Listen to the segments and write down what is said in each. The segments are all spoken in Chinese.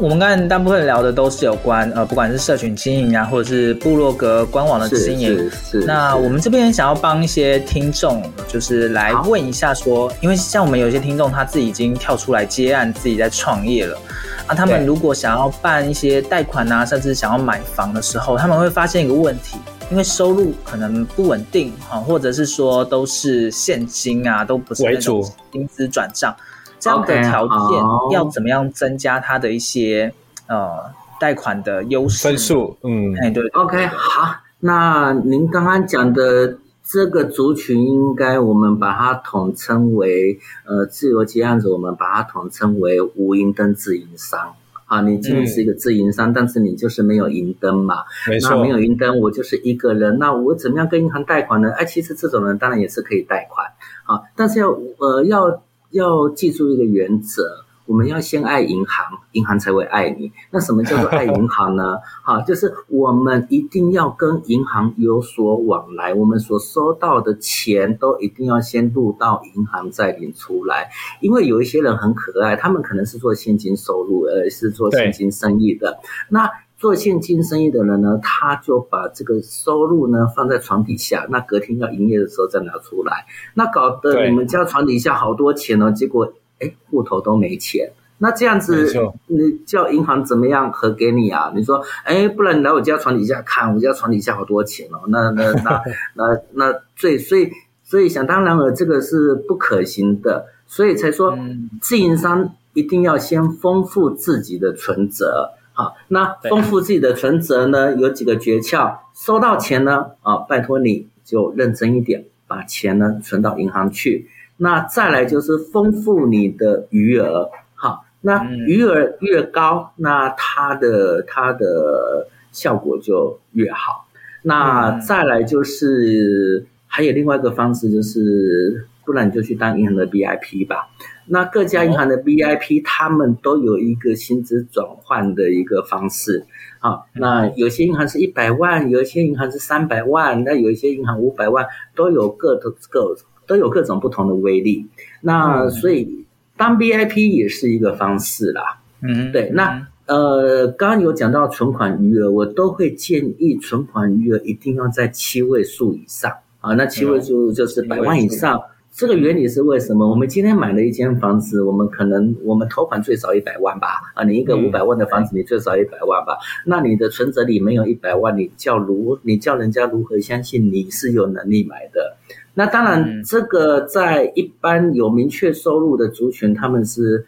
我们刚才大部分聊的都是有关呃，不管是社群经营啊，或者是部落格官网的经营。是是是。那我们这边想要帮一些听众，就是来问一下说，因为像我们有些听众他自己已经跳出来接案，自己在创业了。啊，他们如果想要办一些贷款啊，甚至想要买房的时候，他们会发现一个问题，因为收入可能不稳定哈，或者是说都是现金啊，都不是那种薪资转账。这样的条件要怎么样增加他的一些、okay, 呃贷款的优势分数？嗯，哎对，，OK 好，那您刚刚讲的这个族群，应该我们把它统称为呃自由接案子，我们把它统称为无银登自营商。啊，你今天是一个自营商、嗯，但是你就是没有银登嘛？没错，那没有银登，我就是一个人，那我怎么样跟银行贷款呢？哎，其实这种人当然也是可以贷款啊，但是要呃要。要记住一个原则，我们要先爱银行，银行才会爱你。那什么叫做爱银行呢？好，就是我们一定要跟银行有所往来，我们所收到的钱都一定要先入到银行再领出来。因为有一些人很可爱，他们可能是做现金收入，呃，是做现金生意的。那做现金生意的人呢，他就把这个收入呢放在床底下，那隔天要营业的时候再拿出来，那搞得你们家床底下好多钱哦，结果哎户头都没钱，那这样子你叫银行怎么样核给你啊？你说哎，不然你来我家床底下看，我家床底下好多钱哦，那那那那那最所以所以想当然了，这个是不可行的，所以才说自营商一定要先丰富自己的存折。好，那丰富自己的存折呢，有几个诀窍。收到钱呢，啊，拜托你就认真一点，把钱呢存到银行去。那再来就是丰富你的余额。好，那余额越高，那它的它的效果就越好。那再来就是还有另外一个方式，就是不然你就去当银行的 VIP 吧。那各家银行的 VIP，他们都有一个薪资转换的一个方式，好，那有些银行是一百万，有一些银行是三百万，那有一些银行五百万，都有各的各都有各种不同的威力。那所以当 VIP 也是一个方式啦。嗯，对。那呃，刚刚有讲到存款余额，我都会建议存款余额一定要在七位数以上啊。那七位数就是百万以上。这个原理是为什么？我们今天买了一间房子，我们可能我们头款最少一百万吧？啊，你一个五百万的房子，你最少一百万吧？那你的存折里没有一百万，你叫如你叫人家如何相信你是有能力买的？那当然，这个在一般有明确收入的族群，他们是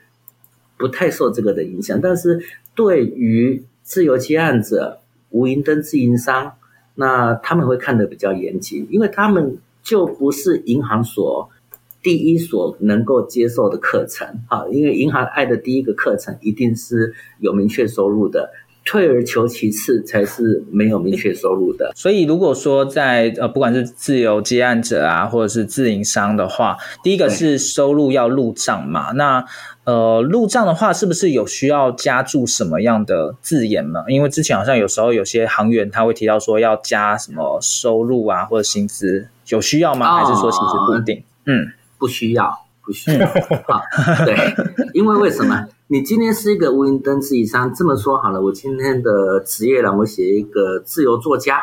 不太受这个的影响。但是对于自由接案者、无营登自营商，那他们会看得比较严谨，因为他们就不是银行所。第一所能够接受的课程，啊，因为银行爱的第一个课程一定是有明确收入的，退而求其次才是没有明确收入的。所以如果说在呃，不管是自由接案者啊，或者是自营商的话，第一个是收入要入账嘛。那呃，入账的话，是不是有需要加注什么样的字眼呢？因为之前好像有时候有些行员他会提到说要加什么收入啊，或者薪资，有需要吗？哦、还是说其实不一定？嗯。不需要，不需要。好，对，因为为什么？你今天是一个无营登记商，这么说好了，我今天的职业栏我写一个自由作家，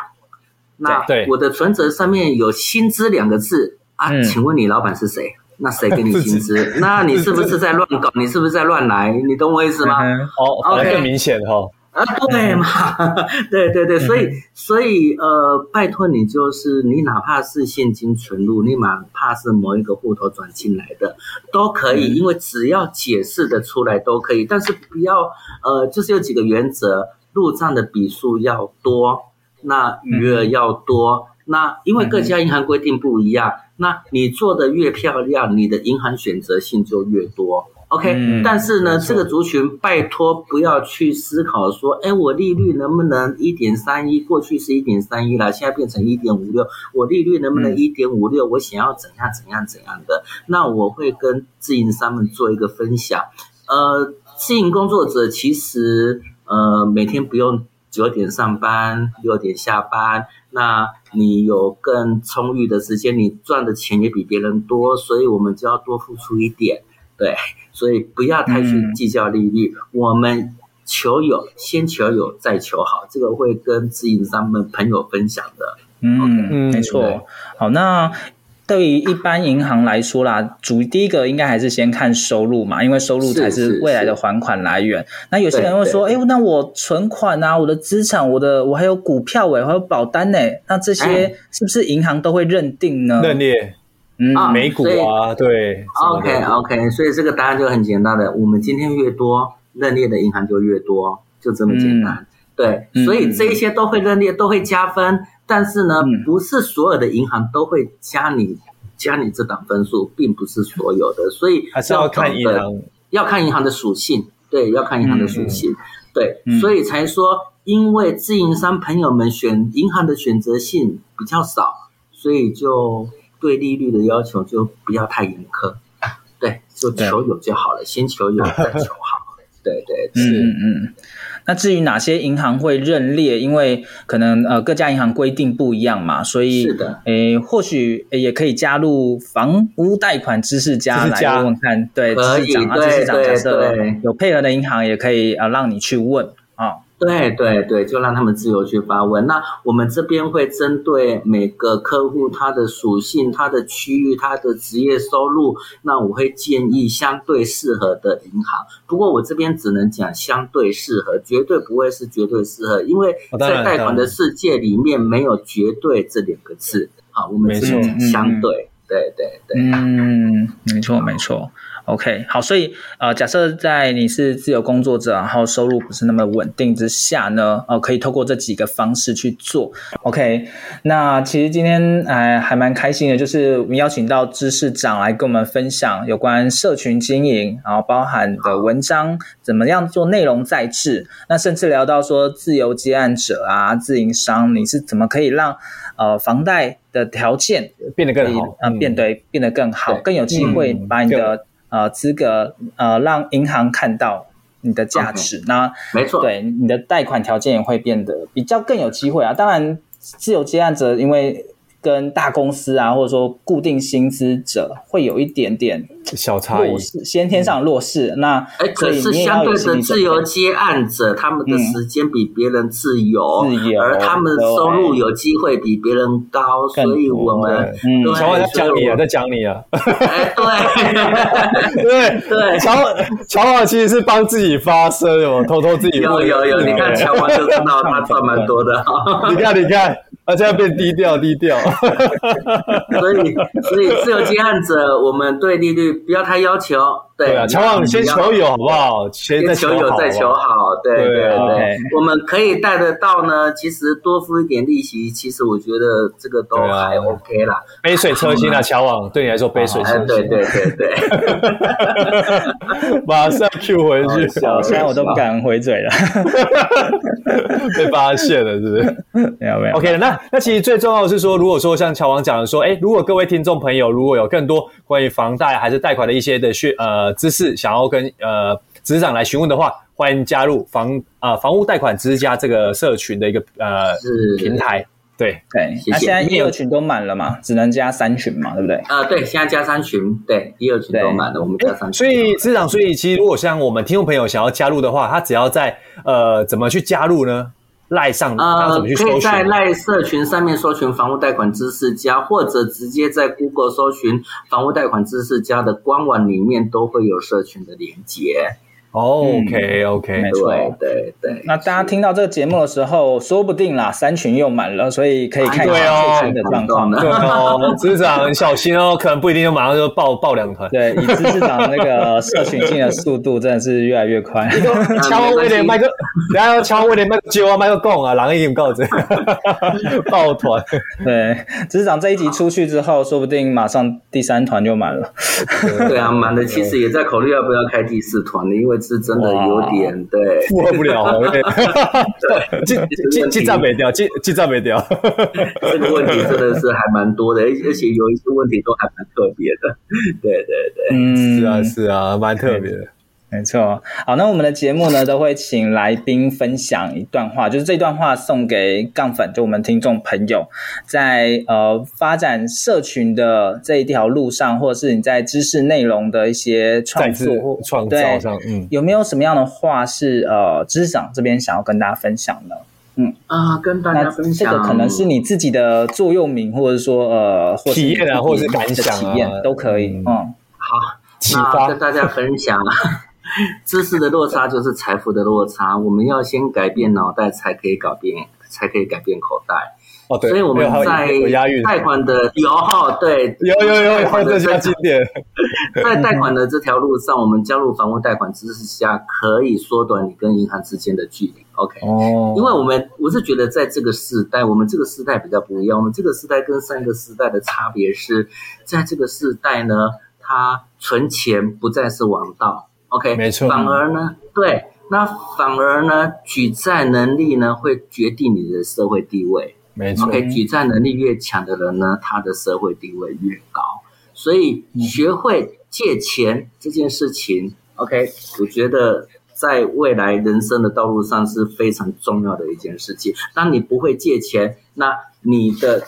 那我的存折上面有薪资两个字啊，嗯、请问你老板是谁？那谁给你薪资？那你是不是在乱搞？你是不是在乱来？你懂我意思吗？哦，那更明显哈。啊，对嘛，对对对，所以所以呃，拜托你，就是你哪怕是现金存入，你哪怕是某一个户头转进来的，都可以，因为只要解释的出来都可以，但是不要呃，就是有几个原则，入账的笔数要多，那余额要多，那因为各家银行规定不一样，那你做的越漂亮，你的银行选择性就越多。OK，、嗯、但是呢，这个族群拜托不要去思考说，哎，我利率能不能一点三一？过去是一点三一了，现在变成一点五六，我利率能不能一点五六？我想要怎样怎样怎样的？那我会跟自营商们做一个分享。呃，自营工作者其实呃每天不用九点上班，六点下班，那你有更充裕的时间，你赚的钱也比别人多，所以我们就要多付出一点。对，所以不要太去计较利率。嗯、我们求有，先求有，再求好，这个会跟自营商们朋友分享的。嗯嗯，没错。好，那对于一般银行来说啦，主第一个应该还是先看收入嘛，因为收入才是未来的还款来源。那有些人会说，哎，那我存款啊，我的资产，我的我还有股票哎，还有保单呢，那这些是不是银行都会认定呢？认列。嗯，美股啊，对，OK OK，所以这个答案就很简单的，我们今天越多认列的银行就越多，就这么简单。嗯、对，所以这一些都会认列，都会加分，但是呢，嗯、不是所有的银行都会加你加你这档分数，并不是所有的，所以还是要看银行，要看银行的属性，对，要看银行的属性，嗯、对，嗯、所以才说，因为自营商朋友们选银行的选择性比较少，所以就。对利率的要求就不要太严苛，对，就求有就好了，先求有再求好，对 对，对是嗯嗯。那至于哪些银行会认列，因为可能呃各家银行规定不一样嘛，所以是的，诶或许也可以加入房屋贷款知识家来问问看，对，知识长啊，知识长假设有配合的银行也可以啊让你去问啊。对对对，就让他们自由去发问。那我们这边会针对每个客户他的属性、他的区域、他的职业收入，那我会建议相对适合的银行。不过我这边只能讲相对适合，绝对不会是绝对适合，因为在贷款的世界里面没有绝对这两个字。好，我们只能讲相对。对对对，嗯，没错没错。OK，好，所以呃，假设在你是自由工作者，然后收入不是那么稳定之下呢，呃，可以透过这几个方式去做。OK，那其实今天哎还蛮开心的，就是我们邀请到知识长来跟我们分享有关社群经营，然后包含的文章怎么样做内容再制，那甚至聊到说自由接案者啊，自营商，你是怎么可以让呃房贷的条件变得更好，嗯、呃，变得变得更好，更有机会把你的。呃，资格呃，让银行看到你的价值，Okay. 那没错，对你的贷款条件也会变得比较更有机会啊。当然，自由接案者因为。跟大公司啊，或者说固定薪资者会有一点点小差异，先天上弱势。那哎，可是相对的自由接案者，他们的时间比别人自由，自由，而他们的收入有机会比别人高，所以我们嗯乔王在讲你啊，在讲你啊。对。对。对，乔乔王其实是帮自己发声哦，偷偷自己有有有，你看乔王就知道他赚蛮多的。你 看你看，他现在变低调低调。所以，所以自由接案者，我们对利率不要太要求。对啊，乔王，你先求友好不好？先求友再求好。对对对，我们可以贷得到呢。其实多付一点利息，其实我觉得这个都还 OK 啦。杯水车薪啊，乔王，对你来说杯水车薪。对对对对。马上 Q 回去，小三我都不敢回嘴了，被发现了是不是？没有没有。OK，那那其实最重要的是说，如果说像乔王讲的说，哎，如果各位听众朋友如果有更多关于房贷还是贷款的一些的讯呃。知识想要跟呃执行长来询问的话，欢迎加入房啊、呃、房屋贷款之家这个社群的一个呃平台。对对，那现在一二群都满了嘛，只能加三群嘛，对不对？啊、呃，对，现在加三群，对，一二群都满了，我们加三群。所以，执行长，所以其实如果像我们听众朋友想要加入的话，他只要在呃，怎么去加入呢？赖上他怎么去搜寻？呃，可以在赖社群上面搜寻房屋贷款知识家，或者直接在 Google 搜寻房屋贷款知识家的官网里面都会有社群的连接。OK OK，没错，对对。那大家听到这个节目的时候，说不定啦，三群又满了，所以可以看一下最新的状况。对哦，执事长小心哦，可能不一定就马上就爆爆两团。对，以执事长那个社群进的速度，真的是越来越快。敲威廉麦克，等下要敲威廉麦克，接啊麦克贡啊，狼已经告知 抱团。对，执事长这一集出去之后，说不定马上第三团就满了。对啊，满的，其实也在考虑要不要开第四团的，因为。是真的有点对，负荷不了，对，记记记账没掉，记记账没掉，这个问题真的是还蛮多的，而而且有一些问题都还蛮特别的，对对对，嗯，是啊是啊，蛮特别的。没错，好，那我们的节目呢，都会请来宾分享一段话，就是这段话送给杠粉，就我们听众朋友，在呃发展社群的这一条路上，或者是你在知识内容的一些创作或创造上，嗯，有没有什么样的话是呃执事长这边想要跟大家分享的？嗯。啊，跟大家分享，这个可能是你自己的座右铭，或者说呃或体验啊，或者是感想啊，体验都可以。嗯，嗯。好，启发。跟大家分享。知识的落差就是财富的落差。我们要先改变脑袋，才可以改变，才可以改变口袋。哦，对。所以我们在贷款的有哈，对，有有有有这些经典。在贷款的这条路上，我们加入房屋贷款知识下，可以缩短你跟银行之间的距离。OK，哦，因为我们我是觉得，在这个时代，我们这个时代比较不一样。我们这个时代跟上一个时代的差别是，在这个时代呢，它存钱不再是王道。OK，没错。反而呢，对，那反而呢，举债能力呢会决定你的社会地位。没错。OK，举债能力越强的人呢，他的社会地位越高。所以学会借钱这件事情，嗯，OK，我觉得在未来人生的道路上是非常重要的一件事情。当你不会借钱，那你的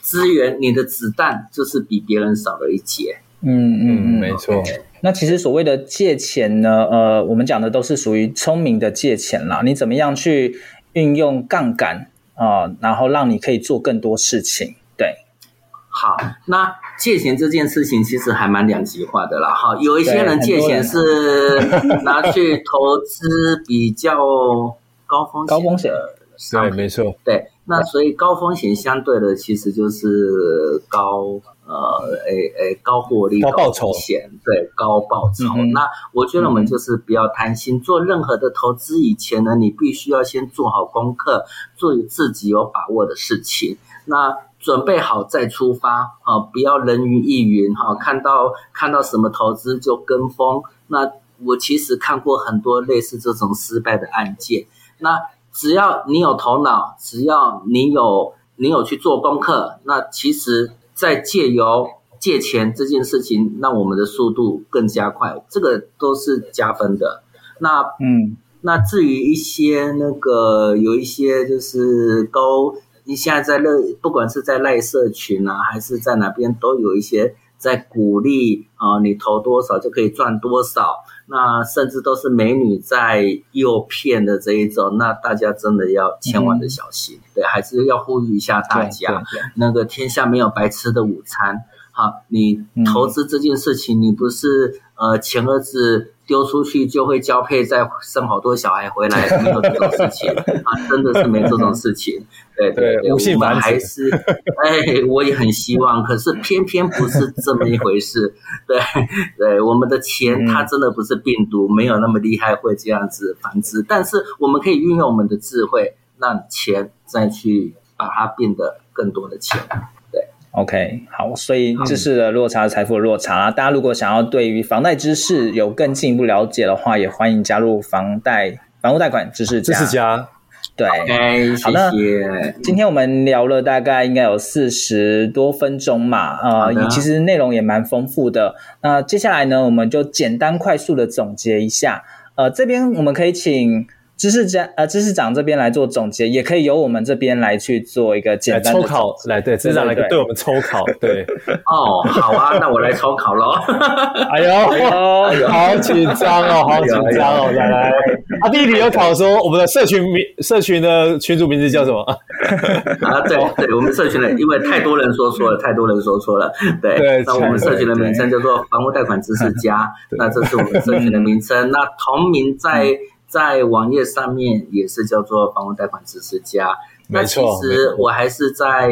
资源、你的子弹就是比别人少了一截。嗯嗯嗯，没错。Okay. 那其实所谓的借钱呢，呃，我们讲的都是属于聪明的借钱啦。你怎么样去运用杠杆啊，然后让你可以做更多事情？对，好，那借钱这件事情其实还蛮两极化的啦。哈，有一些人借钱是 拿去投资比较高风险，高风险，对，没错，对。那所以高风险相对的其实就是高。呃，诶诶，高获利、高报酬，对，高报酬。嗯、那我觉得我们就是不要贪心，嗯、做任何的投资以前呢，你必须要先做好功课，做自己有把握的事情。那准备好再出发啊，不要人云亦云哈，看到看到什么投资就跟风。那我其实看过很多类似这种失败的案件。那只要你有头脑，只要你有你有去做功课，那其实。在借由借钱这件事情，让我们的速度更加快，这个都是加分的。那嗯，那至于一些那个有一些就是高，你现在在乐，不管是在赖社群啊，还是在哪边，都有一些在鼓励啊，你投多少就可以赚多少。那甚至都是美女在诱骗的这一种，那大家真的要千万的小心。嗯、对，还是要呼吁一下大家，那个天下没有白吃的午餐。好，你投资这件事情，你不是呃钱儿子。丢出去就会交配，再生好多小孩回来，没有这种事情 啊，真的是没这种事情。对对对，我们还是，哎，我也很希望，可是偏偏不是这么一回事。对对，我们的钱它真的不是病毒，没有那么厉害会这样子繁殖，但是我们可以运用我们的智慧，让钱再去把它变得更多的钱。OK，好，所以知识的落差，财富的落差。大家如果想要对于房贷知识有更进一步了解的话，也欢迎加入房贷房屋贷款知识家。知识家，对，okay, 好的。今天我们聊了大概应该有四十多分钟嘛，呃，其实内容也蛮丰富的。那、呃、接下来呢，我们就简单快速的总结一下。呃，这边我们可以请知识家呃，知识长这边来做总结，也可以由我们这边来去做一个简单的抽考，来对知识长来对。我们抽考，对。哦，好啊，那我来抽考喽。哎呦，哎呦，好紧张哦，好紧张哦，来来，啊，第一题有考说我们的社群名，社群的群主名字叫什么？啊，对对，我们社群的，因为太多人说错了，太多人说错了，对，那我们社群的名称叫做房屋贷款知识家，那这是我们社群的名称，那同名在。在网页上面也是叫做房屋贷款知识家。那其实我还是再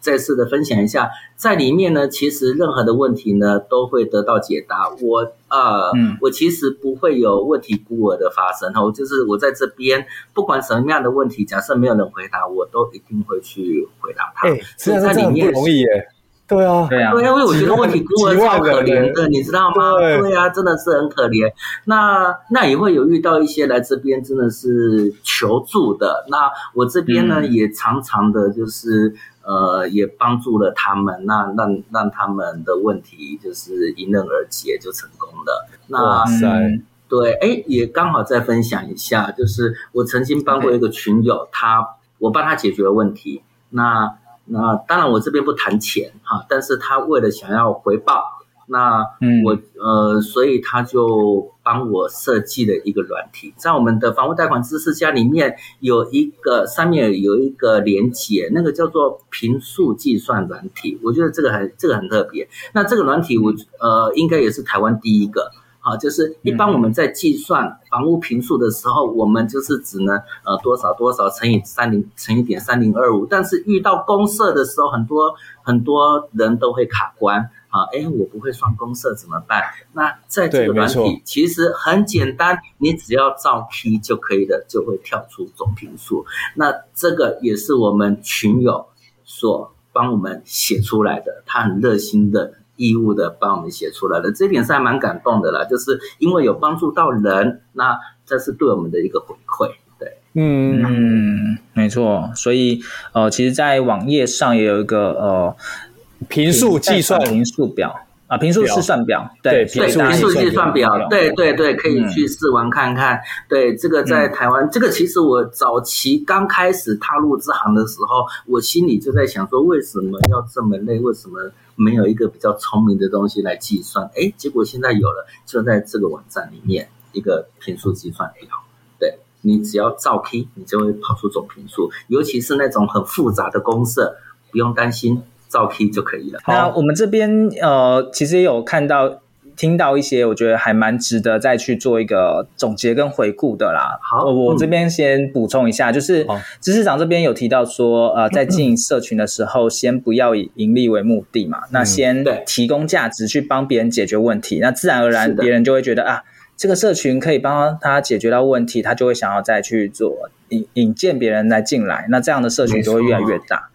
再次的分享一下，在里面呢，其实任何的问题呢都会得到解答。我呃，嗯、我其实不会有问题孤儿的发生哈。就是我在这边，不管什么样的问题，假设没有人回答，我都一定会去回答他。哎、欸，实在这里不容易耶。对啊，对啊，对啊，因为我觉得问题孤儿超可怜的，你知道吗？对，对啊，真的是很可怜。那那也会有遇到一些来这边真的是求助的。那我这边呢，嗯、也常常的就是呃，也帮助了他们，那让让他们的问题就是迎刃而解，就成功了。那哇塞，对，哎，也刚好再分享一下，就是我曾经帮过一个群友，他我帮他解决了问题，那。那当然，我这边不谈钱哈，但是他为了想要回报，那我、嗯、呃，所以他就帮我设计了一个软体，在我们的房屋贷款知识家里面有一个上面有一个连接，那个叫做平数计算软体，我觉得这个很这个很特别。那这个软体我呃，应该也是台湾第一个。好，就是一般我们在计算房屋平数的时候，我们就是只能呃多少多少乘以三零乘以点三零二五，但是遇到公设的时候，很多很多人都会卡关啊，哎，我不会算公设怎么办？那在这个软体其实很简单，你只要照 key 就可以的，就会跳出总平数。那这个也是我们群友所帮我们写出来的，他很热心的。义务的帮我们写出来了，这点是还蛮感动的啦，就是因为有帮助到人，那这是对我们的一个回馈，对，嗯。嗯，没错，所以呃，其实，在网页上也有一个呃评数计算。评数表。啊，坪数计算表，对，对，坪数计算表，对对对，可以去试玩看看。对，这个在台湾，这个其实我早期刚开始踏入这行的时候，我心里就在想说，为什么要这么累？为什么没有一个比较聪明的东西来计算？哎，结果现在有了，就在这个网站里面，一个坪数计算表。对，你只要照 key，你就会跑出总频数，尤其是那种很复杂的公式，不用担心。照 K 就可以了。那我们这边呃，其实也有看到、听到一些，我觉得还蛮值得再去做一个总结跟回顾的啦。好，我这边先补充一下，嗯、就是知识长这边有提到说，呃，在经营社群的时候，先不要以盈利为目的嘛，嗯、那先提供价值去帮别人解决问题，嗯、那自然而然别人就会觉得啊，这个社群可以帮他解决到问题，他就会想要再去做引引荐别人来进来，那这样的社群就会越来越大。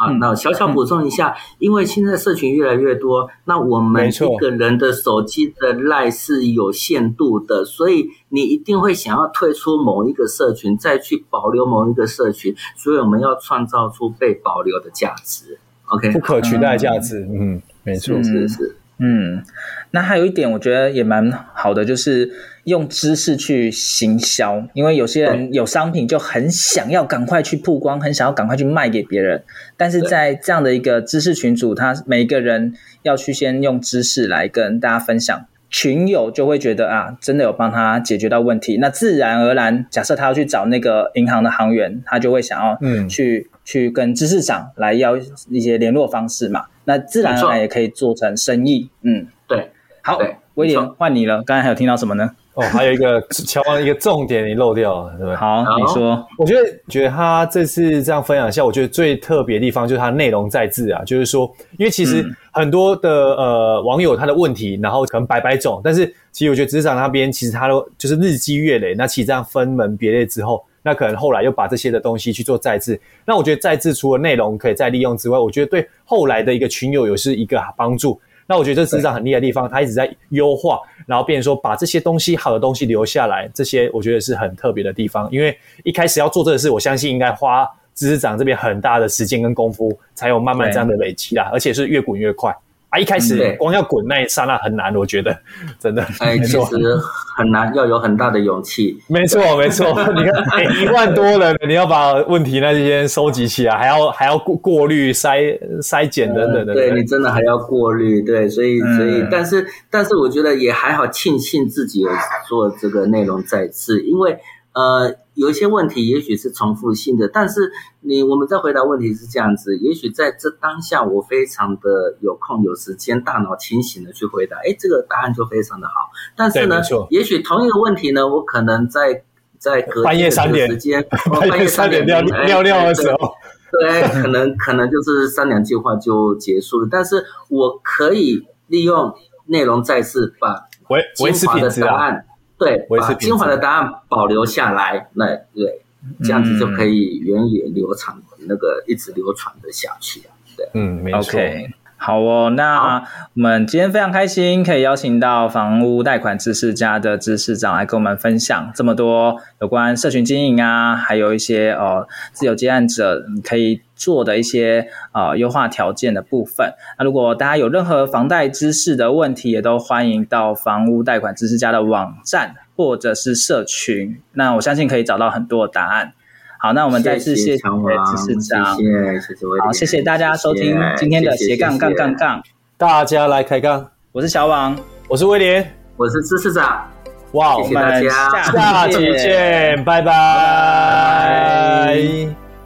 啊，那小小补充一下，因为现在社群越来越多，那我们一个人的手机的 LINE 是有限度的，所以你一定会想要退出某一个社群，再去保留某一个社群，所以我们要创造出被保留的价值。OK，不可取代价值。嗯，没错，是是。嗯，那还有一点我觉得也蛮好的，就是用知识去行销，因为有些人有商品就很想要赶快去曝光，很想要赶快去卖给别人，但是在这样的一个知识群组，他每一个人要去先用知识来跟大家分享，群友就会觉得啊，真的有帮他解决到问题，那自然而然，假设他要去找那个银行的行员，他就会想要嗯去。去跟知识长来要一些联络方式嘛，那自然而然也可以做成生意。嗯，对，好，威廉换你了。刚才还有听到什么呢？哦，还有一个乔王一个重点你漏掉了，对不对？好，好你说。我觉得觉得他这次这样分享一下，我觉得最特别的地方就是他内容在字啊，就是说，因为其实很多的、嗯、呃网友他的问题，然后可能百百种，但是其实我觉得职场那边其实他都就是日积月累，那其实这样分门别类之后。那可能后来又把这些的东西去做再制，那我觉得再制除了内容可以再利用之外，我觉得对后来的一个群友也是一个帮助。那我觉得这知识长很厉害的地方，他一直在优化，然后变成说把这些东西好的东西留下来，这些我觉得是很特别的地方。因为一开始要做这个事，我相信应该花知识长这边很大的时间跟功夫，才有慢慢这样的累积啦，而且是越滚越快。啊，一开始光要滚那一刹那很难，我觉得 真的。哎，其实很难，要有很大的勇气。没错，没错。你看，哎，一万多人，你要把问题那些收集起来，还要还要过过滤、筛筛检等等的。对，你真的还要过滤，对，所以所以，但是但是，我觉得也还好，庆幸自己有做这个内容再次，因为。呃，有一些问题也许是重复性的，但是你我们在回答问题是这样子，也许在这当下我非常的有空有时间，大脑清醒的去回答，哎，这个答案就非常的好。但是呢，也许同一个问题呢，我可能在在隔半夜三点时间，半夜三点尿尿尿的时候，对，可能 可能就是三两句话就结束了。但是我可以利用内容再次把精华的答案。对，把精华的答案保留下来，那对，这样子就可以源远流长，那个一直流传的下去啊。对，嗯，没错。Okay. 好哦，那我们今天非常开心，可以邀请到房屋贷款知识家的知识长来跟我们分享这么多有关社群经营啊，还有一些呃自由接案者可以做的一些呃优化条件的部分。那如果大家有任何房贷知识的问题，也都欢迎到房屋贷款知识家的网站或者是社群，那我相信可以找到很多的答案。好，那我们再次谢谢知识长，谢谢谢谢，好，谢谢大家收听今天的斜杠杠杠杠，大家来开杠，我是小王，我是威廉，我是知识长，哇，谢谢大家，下期见，拜拜。